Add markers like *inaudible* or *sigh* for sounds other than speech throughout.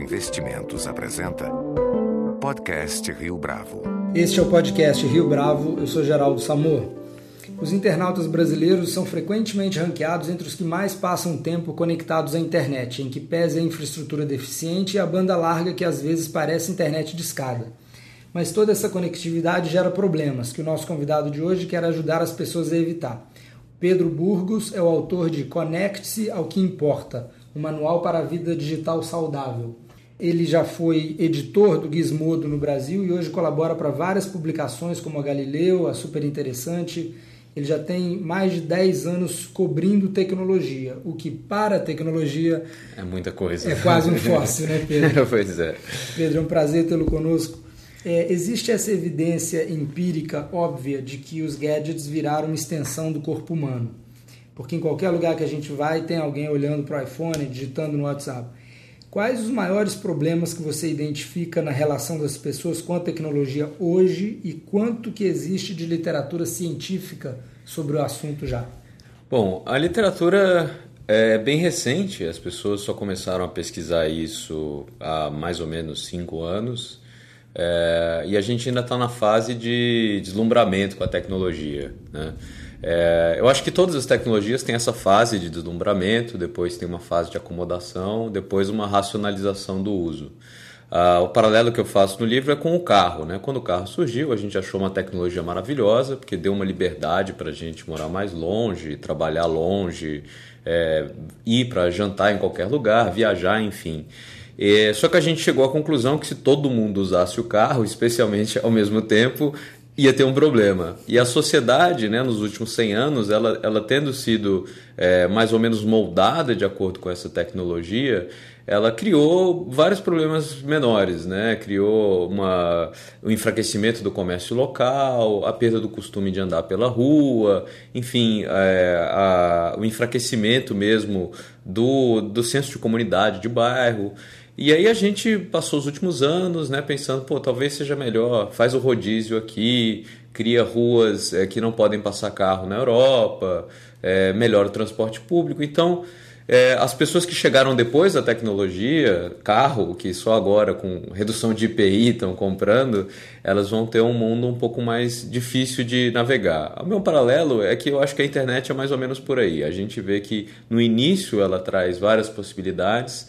Investimentos apresenta Podcast Rio Bravo. Este é o podcast Rio Bravo, eu sou Geraldo Samor. Os internautas brasileiros são frequentemente ranqueados entre os que mais passam tempo conectados à internet, em que pese a infraestrutura deficiente e a banda larga que às vezes parece internet de escada. Mas toda essa conectividade gera problemas que o nosso convidado de hoje quer ajudar as pessoas a evitar. Pedro Burgos é o autor de Conecte-se ao que importa, um manual para a vida digital saudável. Ele já foi editor do Gizmodo no Brasil e hoje colabora para várias publicações como a Galileu, a Super Interessante. Ele já tem mais de 10 anos cobrindo tecnologia, o que para a tecnologia é muita coisa. É quase um *laughs* fóssil, né, Pedro? *laughs* pois é. Pedro, é um prazer tê-lo conosco. É, existe essa evidência empírica óbvia de que os gadgets viraram uma extensão do corpo humano. Porque em qualquer lugar que a gente vai, tem alguém olhando para o iPhone, digitando no WhatsApp. Quais os maiores problemas que você identifica na relação das pessoas com a tecnologia hoje e quanto que existe de literatura científica sobre o assunto já? Bom, a literatura é bem recente, as pessoas só começaram a pesquisar isso há mais ou menos cinco anos. É, e a gente ainda está na fase de deslumbramento com a tecnologia. Né? É, eu acho que todas as tecnologias têm essa fase de deslumbramento, depois tem uma fase de acomodação, depois uma racionalização do uso. Ah, o paralelo que eu faço no livro é com o carro. Né? Quando o carro surgiu, a gente achou uma tecnologia maravilhosa, porque deu uma liberdade para a gente morar mais longe, trabalhar longe, é, ir para jantar em qualquer lugar, viajar, enfim. É, só que a gente chegou à conclusão que se todo mundo usasse o carro, especialmente ao mesmo tempo, ia ter um problema. E a sociedade, né, nos últimos 100 anos, ela, ela tendo sido é, mais ou menos moldada de acordo com essa tecnologia, ela criou vários problemas menores, né? Criou uma, o enfraquecimento do comércio local, a perda do costume de andar pela rua, enfim, é, a, o enfraquecimento mesmo do, do senso de comunidade de bairro. E aí a gente passou os últimos anos, né, pensando, pô, talvez seja melhor, faz o rodízio aqui, cria ruas é, que não podem passar carro na Europa, é, melhora o transporte público. Então, é, as pessoas que chegaram depois da tecnologia, carro, que só agora com redução de IPI estão comprando, elas vão ter um mundo um pouco mais difícil de navegar. O meu paralelo é que eu acho que a internet é mais ou menos por aí. A gente vê que no início ela traz várias possibilidades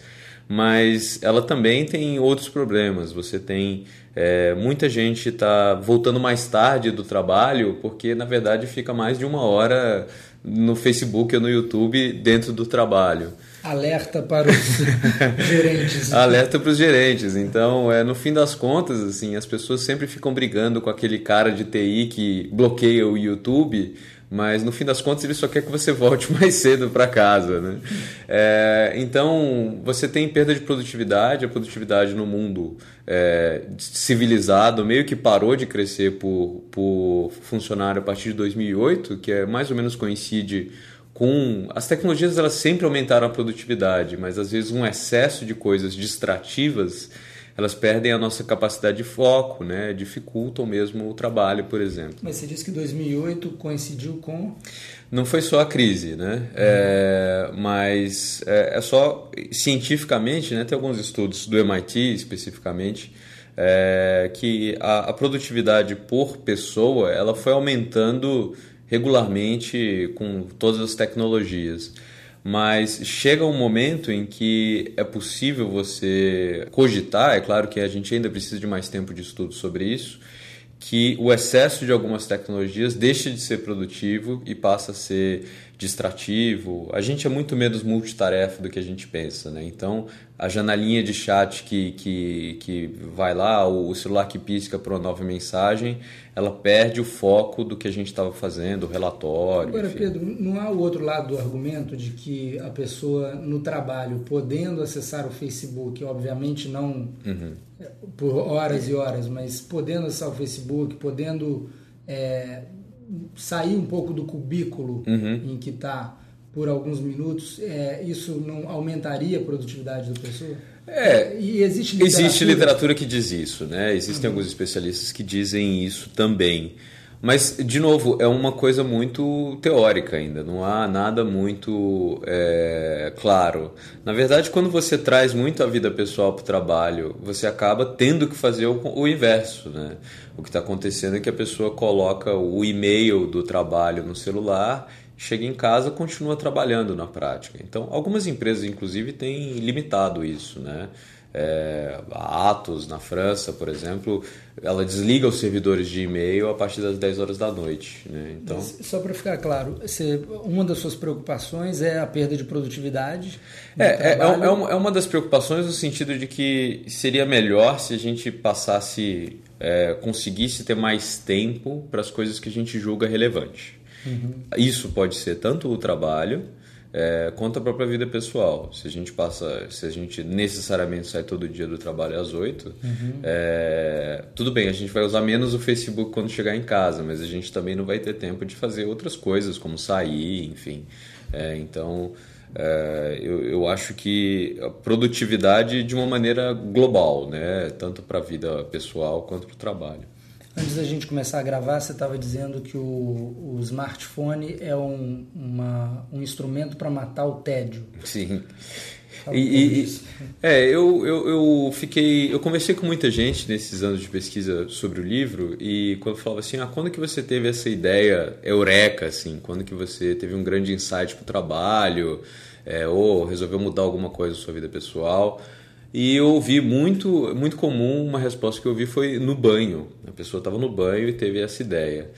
mas ela também tem outros problemas. Você tem é, muita gente está voltando mais tarde do trabalho porque na verdade fica mais de uma hora no Facebook ou no YouTube dentro do trabalho. Alerta para os *laughs* gerentes. Alerta para os gerentes. Então, é, no fim das contas, assim, as pessoas sempre ficam brigando com aquele cara de TI que bloqueia o YouTube mas no fim das contas ele só quer que você volte *laughs* mais cedo para casa. Né? É, então você tem perda de produtividade, a produtividade no mundo é, civilizado meio que parou de crescer por, por funcionário a partir de 2008, que é mais ou menos coincide com as tecnologias elas sempre aumentaram a produtividade, mas às vezes um excesso de coisas distrativas elas perdem a nossa capacidade de foco, né? dificultam mesmo o trabalho, por exemplo. Mas você disse que 2008 coincidiu com? Não foi só a crise, né? Uhum. É, mas é, é, só cientificamente, né? Tem alguns estudos do MIT especificamente é, que a, a produtividade por pessoa ela foi aumentando regularmente com todas as tecnologias mas chega um momento em que é possível você cogitar, é claro que a gente ainda precisa de mais tempo de estudo sobre isso, que o excesso de algumas tecnologias deixa de ser produtivo e passa a ser distrativo. A gente é muito menos multitarefa do que a gente pensa, né? Então, a janelinha de chat que, que, que vai lá, o celular que pisca para uma nova mensagem, ela perde o foco do que a gente estava fazendo, o relatório. Agora, enfim. Pedro, não há o outro lado do argumento de que a pessoa no trabalho, podendo acessar o Facebook, obviamente não uhum. por horas e horas, mas podendo acessar o Facebook, podendo. É, sair um pouco do cubículo uhum. em que está por alguns minutos, é, isso não aumentaria a produtividade da pessoa? É, e existe literatura... existe literatura que diz isso, né? Existem uhum. alguns especialistas que dizem isso também. Mas, de novo, é uma coisa muito teórica ainda, não há nada muito é, claro. Na verdade, quando você traz muito a vida pessoal para o trabalho, você acaba tendo que fazer o, o inverso. Né? O que está acontecendo é que a pessoa coloca o e-mail do trabalho no celular chega em casa continua trabalhando na prática. Então, algumas empresas, inclusive, têm limitado isso, né? É, a Atos, na França, por exemplo, ela desliga os servidores de e-mail a partir das 10 horas da noite. Né? Então... Só para ficar claro, você, uma das suas preocupações é a perda de produtividade? É, é, é, uma, é uma das preocupações no sentido de que seria melhor se a gente passasse, é, conseguisse ter mais tempo para as coisas que a gente julga relevante. Uhum. Isso pode ser tanto o trabalho é, quanto a própria vida pessoal. Se a gente passa, se a gente necessariamente sai todo dia do trabalho às 8, uhum. é, tudo bem, a gente vai usar menos o Facebook quando chegar em casa, mas a gente também não vai ter tempo de fazer outras coisas, como sair, enfim. É, então, é, eu, eu acho que a produtividade de uma maneira global, né? tanto para a vida pessoal quanto para o trabalho. Antes da gente começar a gravar, você estava dizendo que o, o smartphone é um, uma, um instrumento para matar o tédio. Sim. E, e, é, eu, eu, eu fiquei. Eu conversei com muita gente nesses anos de pesquisa sobre o livro e quando falava assim, ah, quando que você teve essa ideia eureka, assim, quando que você teve um grande insight para o trabalho, é, ou resolveu mudar alguma coisa na sua vida pessoal? E eu ouvi muito, muito comum, uma resposta que eu ouvi foi no banho. A pessoa estava no banho e teve essa ideia.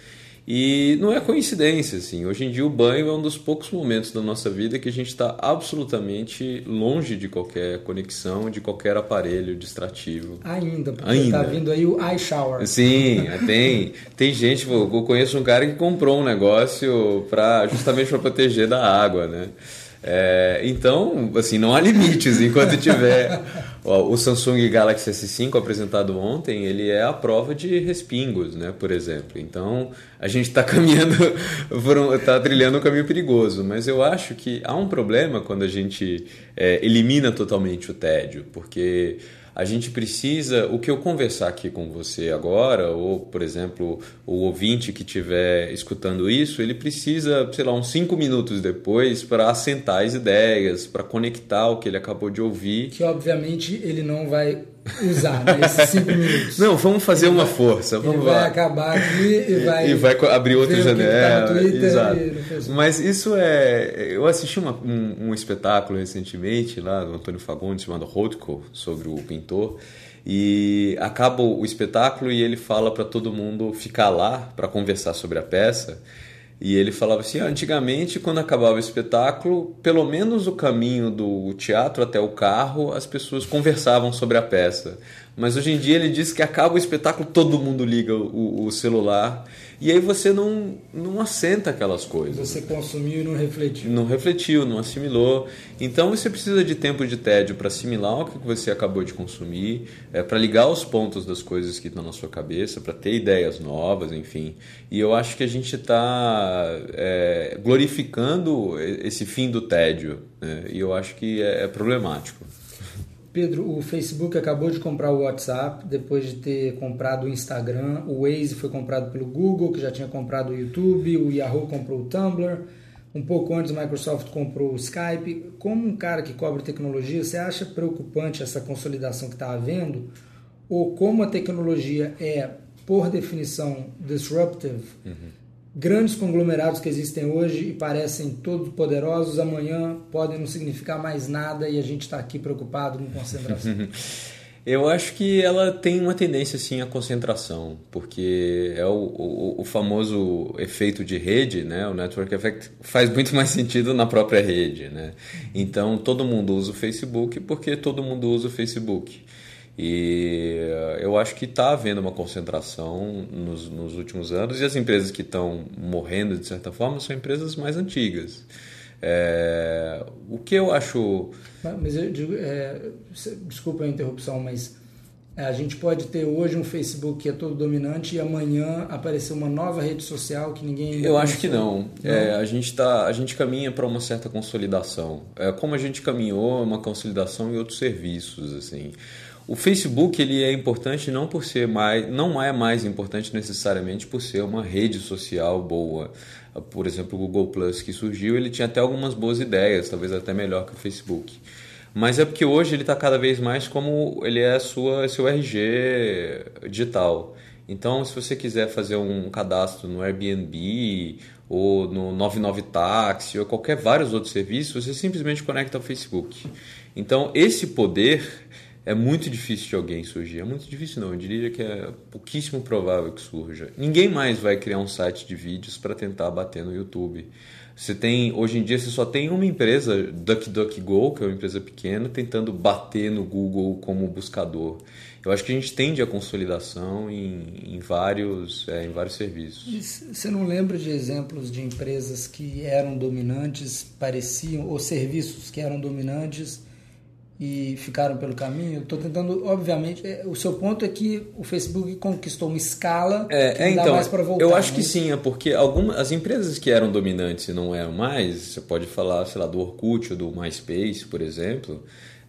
E não é coincidência, assim. Hoje em dia o banho é um dos poucos momentos da nossa vida que a gente está absolutamente longe de qualquer conexão, de qualquer aparelho distrativo. Ainda, porque Ainda. tá vindo aí o iShower. Sim, *laughs* tem. tem gente, eu conheço um cara que comprou um negócio para justamente para proteger da água, né? É, então, assim, não há limites enquanto tiver. *laughs* o Samsung Galaxy S5 apresentado ontem, ele é a prova de respingos, né, por exemplo. Então, a gente está *laughs* caminhando, está trilhando um caminho perigoso. Mas eu acho que há um problema quando a gente é, elimina totalmente o tédio, porque a gente precisa, o que eu conversar aqui com você agora, ou, por exemplo, o ouvinte que estiver escutando isso, ele precisa, sei lá, uns cinco minutos depois para assentar as ideias, para conectar o que ele acabou de ouvir. Que, obviamente, ele não vai usar né, esses cinco *laughs* minutos. Não, vamos fazer ele uma vai, força. Vamos ele vai acabar aqui e vai. E vai abrir outra tá janela. Tá Exato. Mas isso é. Eu assisti uma, um, um, espetáculo recentemente lá do Antônio Fagundes chamado Rothko, sobre o pintor. E acaba o espetáculo e ele fala para todo mundo ficar lá para conversar sobre a peça. E ele falava assim: ah, antigamente, quando acabava o espetáculo, pelo menos o caminho do teatro até o carro, as pessoas conversavam sobre a peça. Mas hoje em dia ele diz que acaba o espetáculo, todo mundo liga o, o celular e aí você não, não assenta aquelas coisas. Você consumiu e não refletiu. Não refletiu, não assimilou. Então você precisa de tempo de tédio para assimilar o que você acabou de consumir, é, para ligar os pontos das coisas que estão na sua cabeça, para ter ideias novas, enfim. E eu acho que a gente está é, glorificando esse fim do tédio. Né? E eu acho que é, é problemático. Pedro, o Facebook acabou de comprar o WhatsApp depois de ter comprado o Instagram. O Waze foi comprado pelo Google, que já tinha comprado o YouTube. O Yahoo comprou o Tumblr. Um pouco antes, a Microsoft comprou o Skype. Como um cara que cobre tecnologia, você acha preocupante essa consolidação que está havendo? Ou como a tecnologia é, por definição, disruptive? Uhum grandes conglomerados que existem hoje e parecem todos poderosos, amanhã podem não significar mais nada e a gente está aqui preocupado com concentração. *laughs* Eu acho que ela tem uma tendência sim à concentração, porque é o, o, o, famoso efeito de rede, né? O network effect faz muito mais sentido na própria rede, né? Então todo mundo usa o Facebook porque todo mundo usa o Facebook. E eu acho que está havendo uma concentração nos, nos, últimos anos e as empresas que estão morrendo, de certa forma, são empresas mais antigas. É, o que eu acho. Mas eu digo, é, desculpa a interrupção, mas a gente pode ter hoje um Facebook que é todo dominante e amanhã aparecer uma nova rede social que ninguém. Eu acho que não. não? É, a gente tá, a gente caminha para uma certa consolidação. É, como a gente caminhou, uma consolidação em outros serviços, assim. O Facebook ele é importante não por ser mais, não é mais importante necessariamente por ser uma rede social boa. Por exemplo, o Google Plus que surgiu, ele tinha até algumas boas ideias, talvez até melhor que o Facebook. Mas é porque hoje ele está cada vez mais como ele é a sua seu RG digital. Então, se você quiser fazer um cadastro no Airbnb ou no 99 Táxi ou qualquer vários outros serviços, você simplesmente conecta ao Facebook. Então, esse poder é muito difícil de alguém surgir. É muito difícil não, eu diria que é pouquíssimo provável que surja. Ninguém mais vai criar um site de vídeos para tentar bater no YouTube. Você tem, hoje em dia você só tem uma empresa, DuckDuckGo, que é uma empresa pequena, tentando bater no Google como buscador. Eu acho que a gente tende a consolidação em, em vários, é, em vários serviços. Você não lembra de exemplos de empresas que eram dominantes, pareciam, ou serviços que eram dominantes e ficaram pelo caminho? Estou tentando, obviamente, é, o seu ponto é que o Facebook conquistou uma escala é, que é, não então, dá mais para voltar. Eu acho né? que sim, é porque algumas as empresas que eram dominantes e não eram mais, você pode falar, sei lá, do Orkut ou do MySpace, por exemplo.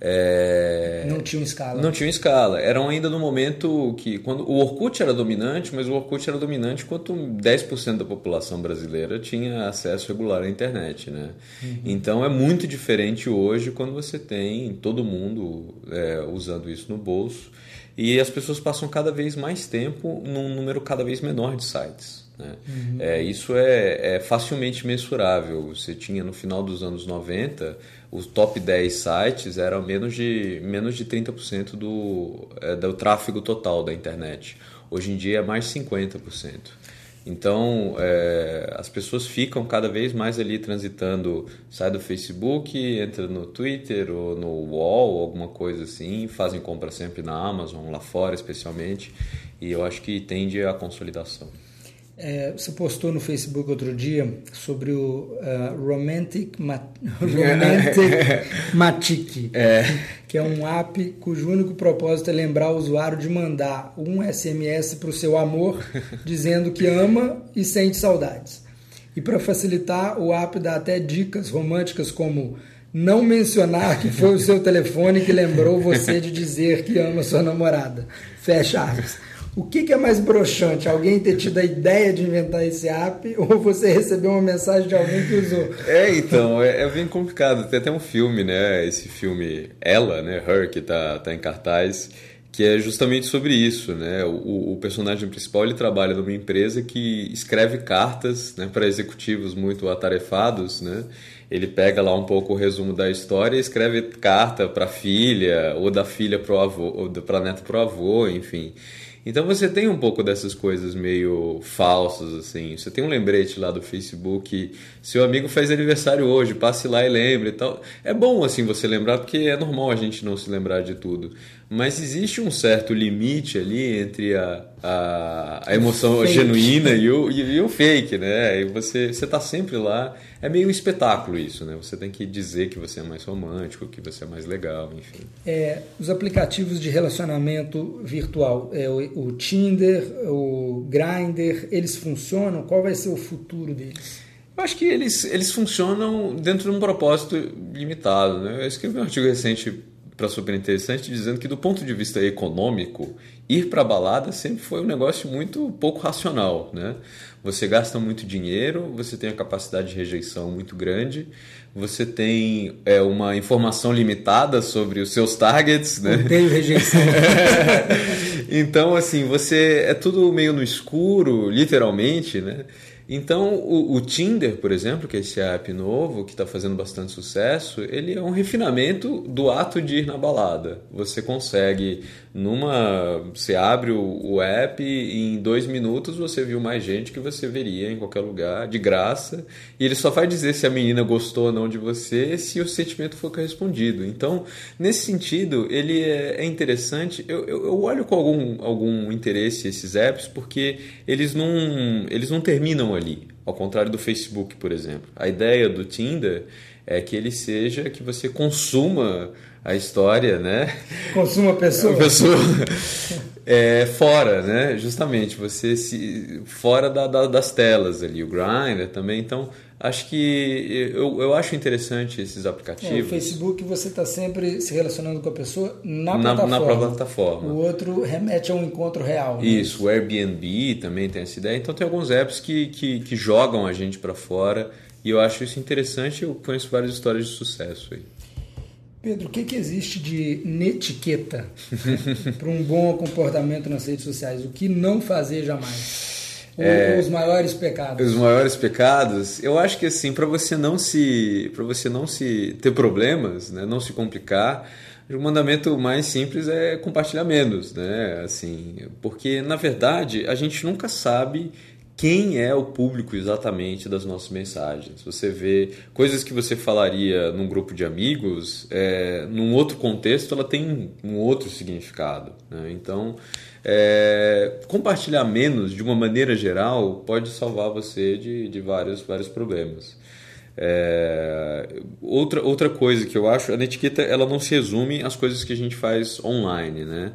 É... Não tinham escala. Não tinham escala. Eram ainda no momento que. quando O Orkut era dominante, mas o Orkut era dominante quanto 10% da população brasileira tinha acesso regular à internet. Né? Uhum. Então é muito diferente hoje quando você tem todo mundo é, usando isso no bolso. E as pessoas passam cada vez mais tempo num número cada vez menor de sites. Né? Uhum. É, isso é, é, facilmente mensurável. Você tinha no final dos anos 90, os top 10 sites eram menos de, menos de 30% do, é, do tráfego total da internet. Hoje em dia é mais 50%. Então, é, as pessoas ficam cada vez mais ali transitando, sai do Facebook, entra no Twitter ou no Wall, alguma coisa assim, fazem compra sempre na Amazon, lá fora especialmente, e eu acho que tende à consolidação. É, você postou no Facebook outro dia sobre o uh, Romantic, Ma *laughs* Romantic *laughs* Matic, é. que é um app cujo único propósito é lembrar o usuário de mandar um SMS para o seu amor, *laughs* dizendo que ama e sente saudades. E para facilitar, o app dá até dicas românticas como não mencionar que foi o seu telefone que lembrou você de dizer que ama sua namorada. Fecha aspas. O que, que, é mais broxante? Alguém ter tido a ideia de inventar esse app *laughs* ou você receber uma mensagem de alguém que usou? É, então, é, é, bem complicado. Tem até um filme, né? Esse filme Ela, né? Her, que tá, tá em cartaz, que é justamente sobre isso, né? O, o personagem principal ele trabalha numa empresa que escreve cartas né, para executivos muito atarefados, né? Ele pega lá um pouco o resumo da história e escreve carta para a filha ou da filha para o avô, ou para para o avô, enfim. Então você tem um pouco dessas coisas meio falsas, assim. Você tem um lembrete lá do Facebook, seu amigo faz aniversário hoje, passe lá e lembre e tal. É bom, assim, você lembrar, porque é normal a gente não se lembrar de tudo. Mas existe um certo limite ali entre a, a, a emoção fake. genuína e o, e, e, o fake, né? E você está sempre lá. É meio um espetáculo isso, né? Você tem que dizer que você é mais romântico, que você é mais legal, enfim. É, os aplicativos de relacionamento virtual, é, o, o Tinder, o Grindr, eles funcionam? Qual vai ser o futuro deles? Eu acho que eles, eles funcionam dentro de um propósito limitado. Né? Eu escrevi um artigo recente para super interessante dizendo que do ponto de vista econômico ir para balada sempre foi um negócio muito pouco racional né? Você gasta muito dinheiro você tem a capacidade de rejeição muito grande você tem é, uma informação limitada sobre os seus targets né? Tenho rejeição. *laughs* Então assim você é tudo meio no escuro literalmente né então, o, o, Tinder, por exemplo, que é esse app novo que está fazendo bastante sucesso, ele é um refinamento do ato de ir na balada. Você consegue, numa, você abre o, o app e em dois minutos você viu mais gente que você veria em qualquer lugar, de graça. E ele só vai dizer se a menina gostou ou não de você se o sentimento for correspondido. Então, nesse sentido, ele é, é interessante. Eu, eu, eu olho com algum, algum interesse esses apps porque eles não, eles não terminam ali, ao contrário do Facebook, por exemplo. A ideia do Tinder é que ele seja que você consuma a história, né? Consuma a pessoa. A pessoa. é, fora, né? Justamente, você se fora da, da, das telas ali, o Grindr também. Então, acho que eu, eu acho interessante esses aplicativos. É, o Facebook você está sempre se relacionando com a pessoa na, na plataforma. Na própria plataforma. O outro remete a um encontro real. Né? Isso, o Airbnb também tem essa ideia. Então tem alguns apps que, que, que jogam a gente para fora e eu acho isso interessante. Eu conheço várias histórias de sucesso aí. Pedro, o que, que existe de netiqueta *laughs* para um bom comportamento nas redes sociais? O que não fazer jamais? É, os maiores pecados. Os maiores pecados, eu acho que assim, para você não se, para você não se ter problemas, né, não se complicar, o mandamento mais simples é compartilhar menos, né? Assim, porque na verdade a gente nunca sabe quem é o público exatamente das nossas mensagens. Você vê coisas que você falaria num grupo de amigos, é, num outro contexto, ela tem um outro significado. Né? Então, é, compartilhar menos, de uma maneira geral, pode salvar você de, de vários, vários problemas. É, outra, outra coisa que eu acho, a etiqueta ela não se resume às coisas que a gente faz online, né?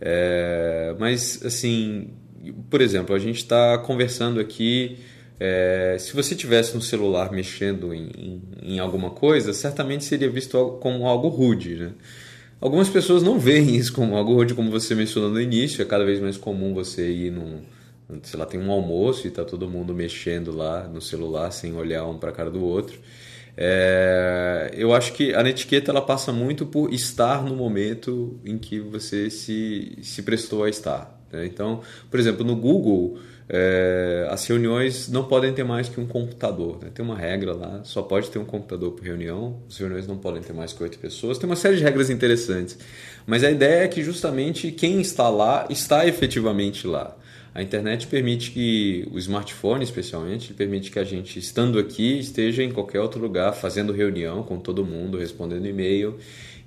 É, mas assim por exemplo, a gente está conversando aqui. É, se você tivesse no celular mexendo em, em, em, alguma coisa, certamente seria visto como algo rude. Né? Algumas pessoas não veem *laughs* isso como algo rude, como você mencionou no início. É cada vez mais comum você ir num, sei lá, tem um almoço e está todo mundo mexendo lá no celular sem olhar um para a cara do outro. É, eu acho que a etiqueta ela passa muito por estar no momento em que você se, se prestou a estar. Né? Então, por exemplo, no Google, é, as reuniões não podem ter mais que um computador. Né? Tem uma regra lá, só pode ter um computador por reunião, as reuniões não podem ter mais que oito pessoas. Tem uma série de regras interessantes. Mas a ideia é que justamente quem está lá está efetivamente lá. A internet permite que, o smartphone especialmente, permite que a gente, estando aqui, esteja em qualquer outro lugar, fazendo reunião com todo mundo, respondendo e-mail.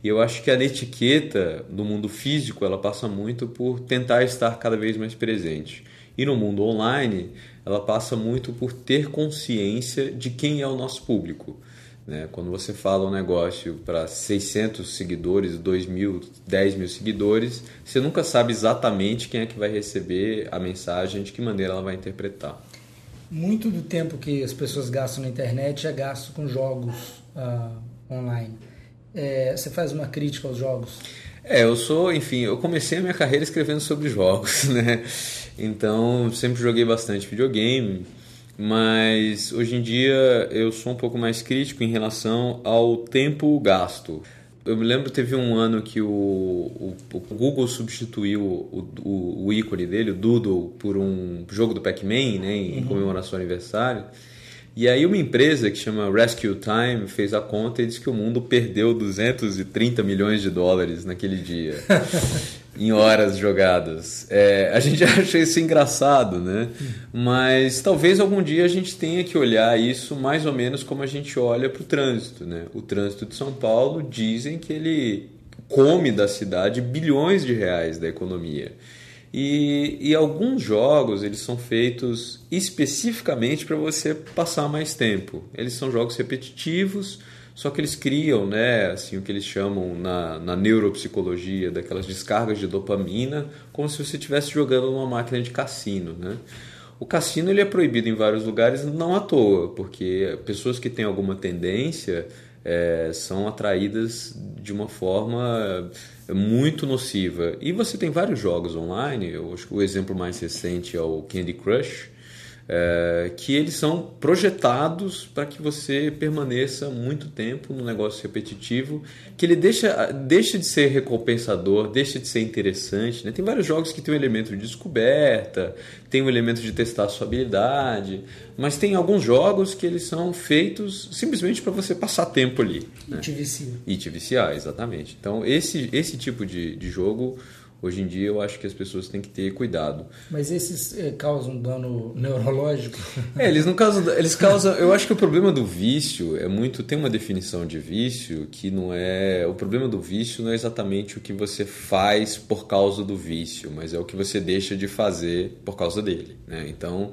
E eu acho que a etiqueta do mundo físico ela passa muito por tentar estar cada vez mais presente. E no mundo online, ela passa muito por ter consciência de quem é o nosso público. Né? Quando você fala um negócio para 600 seguidores, 2 mil, 10 mil seguidores, você nunca sabe exatamente quem é que vai receber a mensagem, de que maneira ela vai interpretar. Muito do tempo que as pessoas gastam na internet é gasto com jogos uh, online é, você faz uma crítica aos jogos? É, eu sou, enfim, eu comecei a minha carreira escrevendo sobre jogos, *laughs* né? Então, sempre joguei bastante videogame, mas hoje em dia eu sou um pouco mais crítico em relação ao tempo gasto. Eu me lembro teve um ano que o, o, o Google substituiu o, o, o, ícone dele, o Doodle, por um jogo do Pac-Man, né, em uhum. comemoração ao aniversário. E aí uma empresa que chama Rescue Time fez a conta e disse que o mundo perdeu 230 milhões de dólares naquele dia. *laughs* em horas jogadas. É, a gente *laughs* acha isso engraçado, né? Mas talvez algum dia a gente tenha que olhar isso mais ou menos como a gente olha para o trânsito, né? O trânsito de São Paulo dizem que ele come da cidade bilhões de reais da economia. E, e alguns jogos eles são feitos especificamente para você passar mais tempo. Eles são jogos repetitivos, só que eles criam, né, assim, o que eles chamam na, na neuropsicologia daquelas descargas de dopamina, como se você estivesse jogando numa máquina de cassino, né? O cassino ele é proibido em vários lugares não à toa, porque pessoas que têm alguma tendência é, são atraídas de uma forma muito nociva. E você tem vários jogos online, eu acho que o exemplo mais recente é o Candy Crush, é, que eles são projetados para que você permaneça muito tempo no negócio repetitivo, que ele deixa, deixa de ser recompensador, deixa de ser interessante. Né? Tem vários jogos que tem um elemento de descoberta, tem um elemento de testar a sua habilidade, mas tem alguns jogos que eles são feitos simplesmente para você passar tempo ali. Né? E te viciar. E te viciar, exatamente. Então, esse, esse tipo de, de jogo Hoje em dia eu acho que as pessoas têm que ter cuidado. Mas esses eh, causam dano *laughs* neurológico? É, eles não causam, eles causam. Eu acho que o problema do vício é muito. Tem uma definição de vício que não é. O problema do vício não é exatamente o que você faz por causa do vício, mas é o que você deixa de fazer por causa dele. Né? Então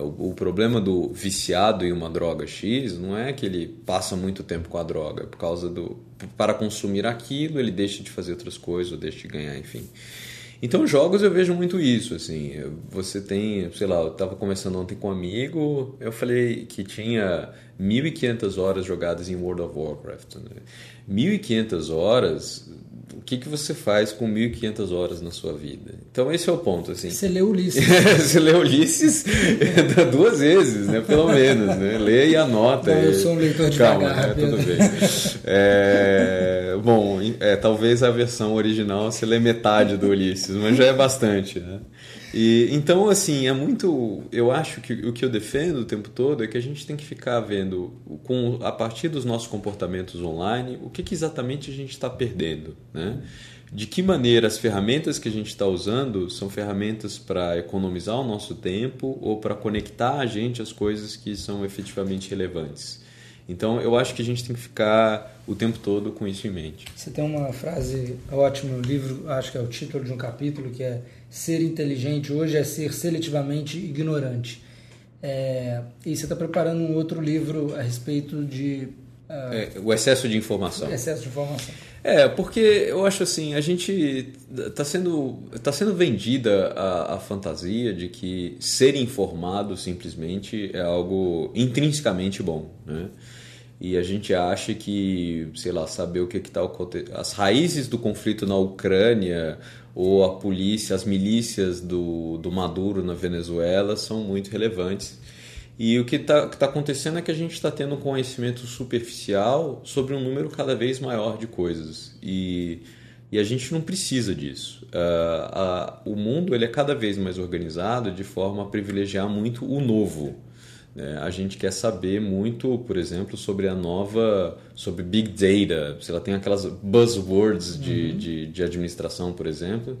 o, o, problema do viciado em uma droga X não é que ele passa muito tempo com a droga, é por causa do. Para consumir aquilo, ele deixa de fazer outras coisas, ou deixa de ganhar, enfim. Então, jogos eu vejo muito isso, assim. Você tem, sei lá, eu estava conversando ontem com um amigo, eu falei que tinha 1.500 horas jogadas em World of Warcraft. Né? 1.500 horas o que, que você faz com 1.500 horas na sua vida? Então esse é o ponto, assim. Você lê Ulisses. *laughs* você lê Ulisses *laughs* duas vezes, né? Pelo menos, né? Lê e anota. Bom, eu sou um leitor Calma, né? tudo bem. É... Bom, é, talvez a versão original você lê metade do Ulisses, mas já é bastante, né? E, então, assim, é muito. Eu acho que o que eu defendo o tempo todo é que a gente tem que ficar vendo, com, a partir dos nossos comportamentos online, o que, que exatamente a gente está perdendo. Né? De que maneira as ferramentas que a gente está usando são ferramentas para economizar o nosso tempo ou para conectar a gente às coisas que são efetivamente relevantes. Então, eu acho que a gente tem que ficar o tempo todo com isso em mente. Você tem uma frase ótima no livro, acho que é o título de um capítulo, que é Ser inteligente hoje é ser seletivamente ignorante. É, e você está preparando um outro livro a respeito de... Uh, é, o excesso de informação. Excesso de informação. É, porque eu acho assim, a gente está sendo, tá sendo vendida a, a fantasia de que ser informado simplesmente é algo intrinsecamente bom, né? e a gente acha que, sei lá, saber o que está acontecendo, as raízes do conflito na Ucrânia ou a polícia, as milícias do, do Maduro na Venezuela são muito relevantes. E o que está tá acontecendo é que a gente está tendo um conhecimento superficial sobre um número cada vez maior de coisas. E, e a gente não precisa disso. Uh, uh, o mundo ele é cada vez mais organizado de forma a privilegiar muito o novo. É, a gente quer saber muito, por exemplo, sobre a nova, sobre Big Data, se ela tem aquelas buzzwords de, uhum. de, de, administração, por exemplo.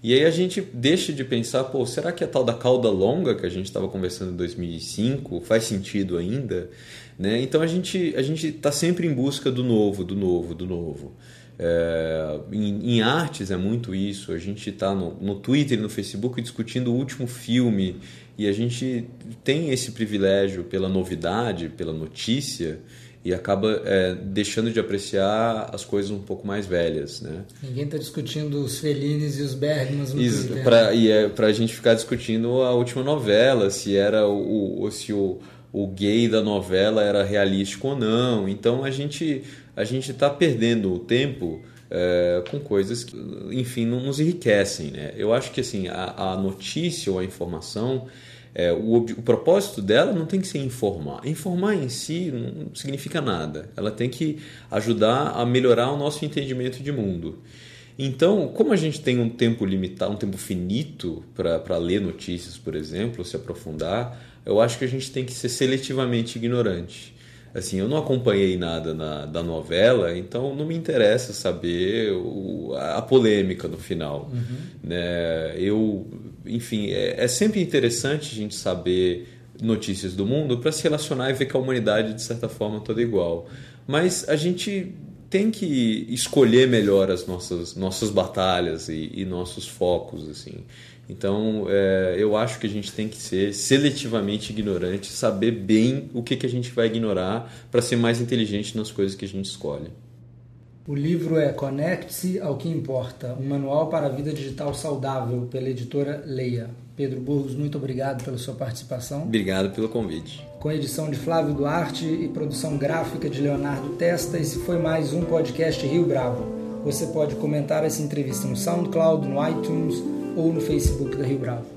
E aí a gente deixa de pensar, pô, será que a tal da cauda longa que a gente estava conversando em 2005 faz sentido ainda? Né? Então a gente a gente está sempre em busca do novo, do novo, do novo. É, em, em, artes é muito isso. A gente está no, no Twitter e no Facebook discutindo o último filme e a gente tem esse privilégio pela novidade, pela notícia, e acaba é, deixando de apreciar as coisas um pouco mais velhas, né? Ninguém está discutindo os Fellines e os Bergmans no Isso, pra, E é para a gente ficar discutindo a última novela, se era o, o se o, o gay da novela era realístico ou não. Então a gente a gente está perdendo o tempo é, com coisas que, enfim, não nos enriquecem. Né? Eu acho que assim, a, a notícia ou a informação, é, o, o, propósito dela não tem que ser informar. Informar em si não significa nada. Ela tem que ajudar a melhorar o nosso entendimento de mundo. Então, como a gente tem um tempo limitado, um tempo finito para ler notícias, por exemplo, se aprofundar, eu acho que a gente tem que ser seletivamente ignorante assim, eu não acompanhei nada na, da novela, então não me interessa saber o, a, a, polêmica no final. Uhum. Né? Eu, enfim, é, é, sempre interessante a gente saber notícias do mundo para se relacionar e ver que a humanidade de certa forma toda é igual. Mas a gente tem que escolher melhor as nossas nossas batalhas e, e nossos focos assim. Então, é, eu acho que a gente tem que ser seletivamente ignorante, saber bem o que, que a gente vai ignorar para ser mais inteligente nas coisas que a gente escolhe. O livro é Conecte-se ao que importa, um manual para a vida digital saudável, pela editora Leia. Pedro Burgos, muito obrigado pela sua participação. Obrigado pelo convite. Com edição de Flávio Duarte e produção gráfica de Leonardo Testa, esse foi mais um podcast Rio Bravo. Você pode comentar essa entrevista no SoundCloud, no iTunes ou no Facebook da Rio Bravo.